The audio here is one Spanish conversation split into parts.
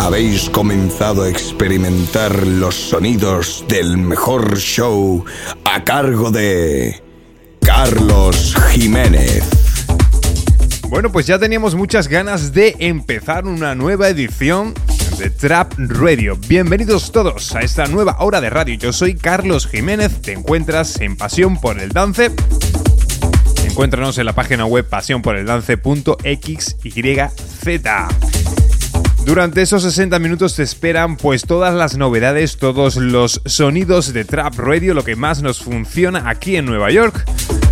Habéis comenzado a experimentar los sonidos del mejor show a cargo de Carlos Jiménez. Bueno, pues ya teníamos muchas ganas de empezar una nueva edición de Trap Radio. Bienvenidos todos a esta nueva hora de radio. Yo soy Carlos Jiménez, te encuentras en Pasión por el Dance. Encuéntranos en la página web pasiónporeldance.xyz. Durante esos 60 minutos te esperan pues todas las novedades, todos los sonidos de Trap Radio, lo que más nos funciona aquí en Nueva York.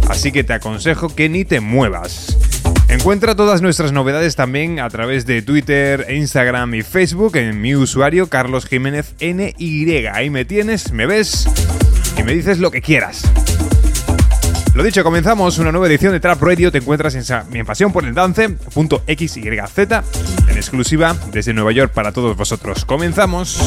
Así que te aconsejo que ni te muevas. Encuentra todas nuestras novedades también a través de Twitter, Instagram y Facebook en mi usuario Carlos Jiménez NY. Ahí me tienes, me ves y me dices lo que quieras. Lo dicho, comenzamos una nueva edición de Trap Radio. Te encuentras en, mi pasión por el dance.xyz en exclusiva desde Nueva York para todos vosotros. Comenzamos.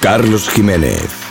Carlos Jiménez.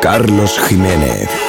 Carlos Jiménez.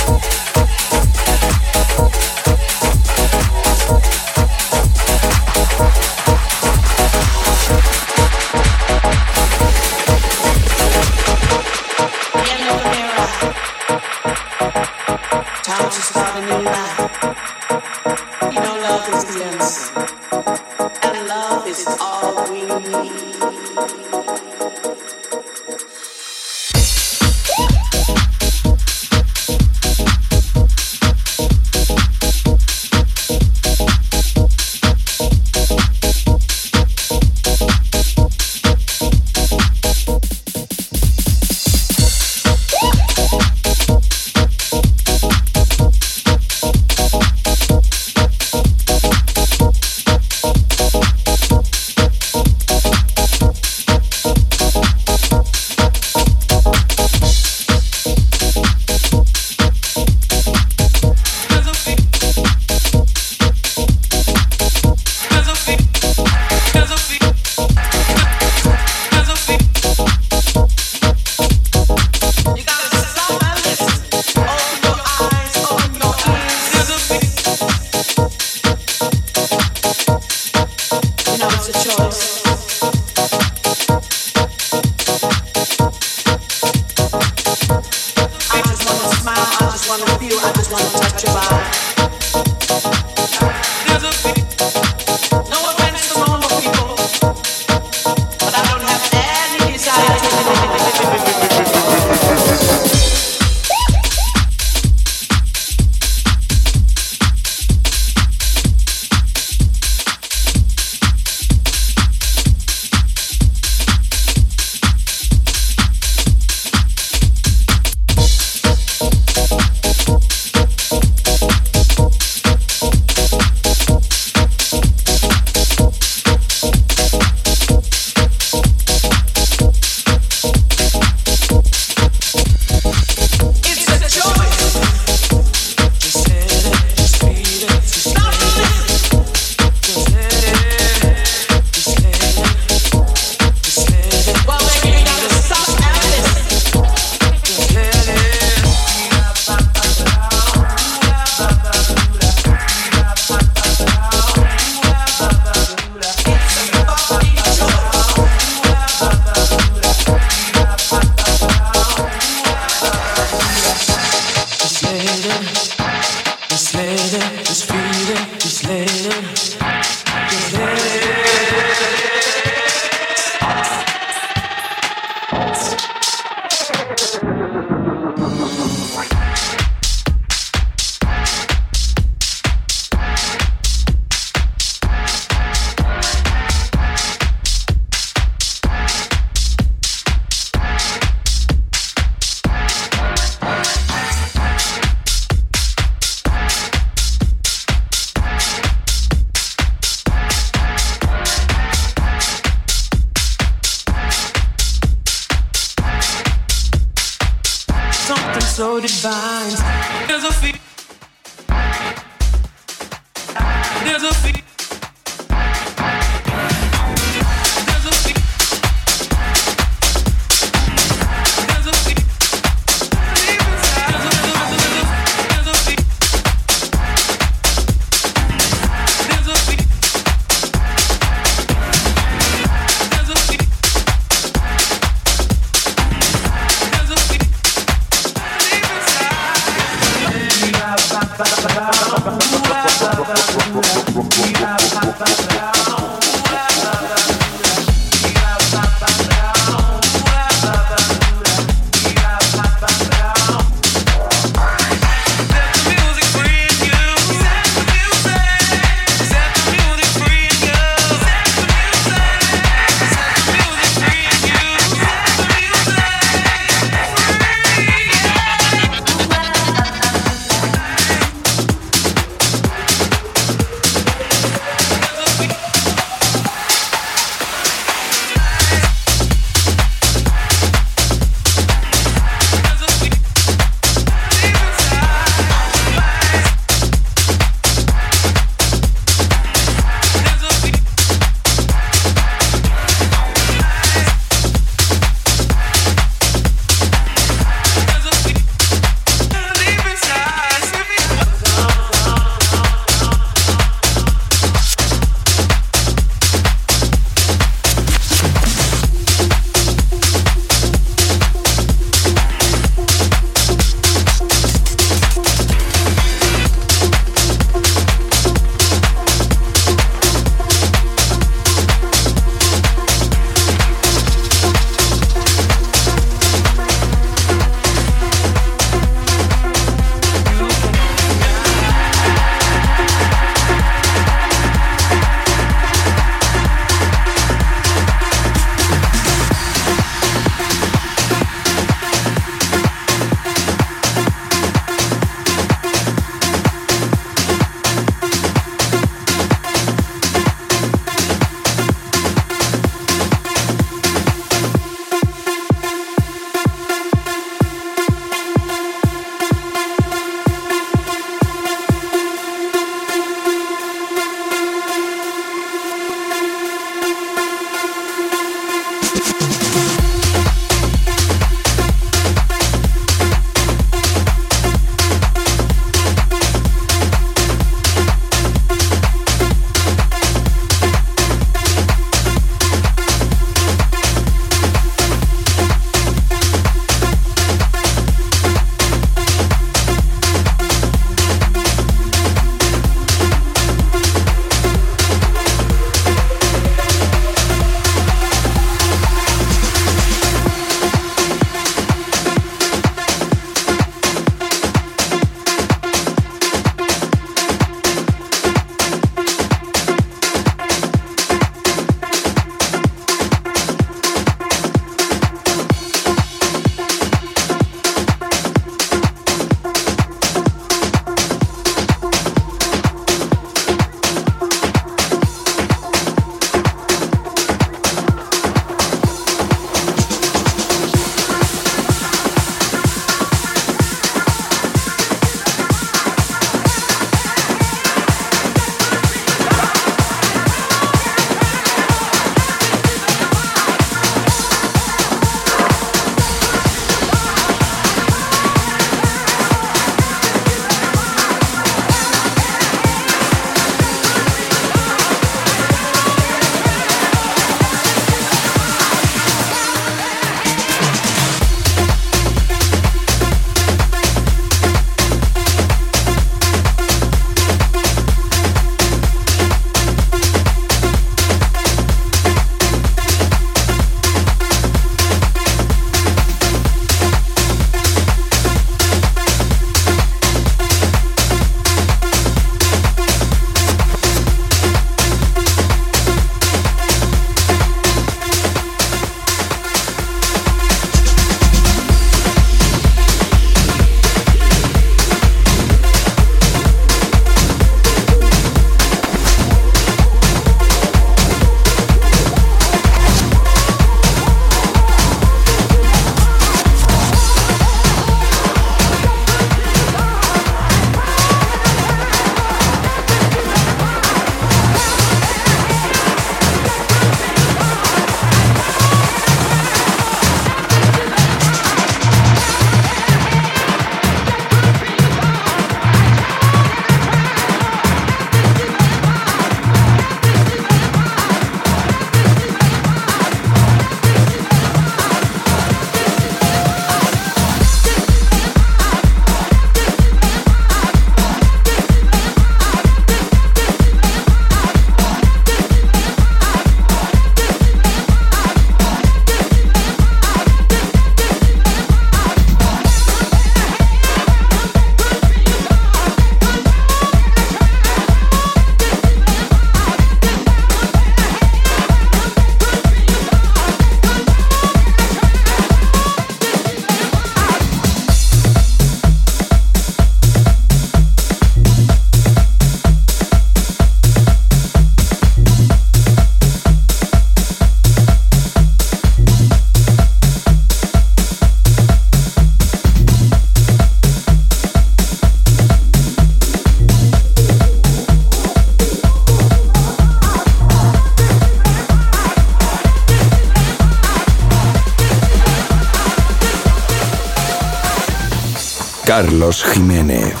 Carlos Jiménez.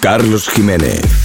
Carlos Jiménez.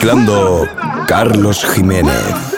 Mezclando Carlos Jiménez.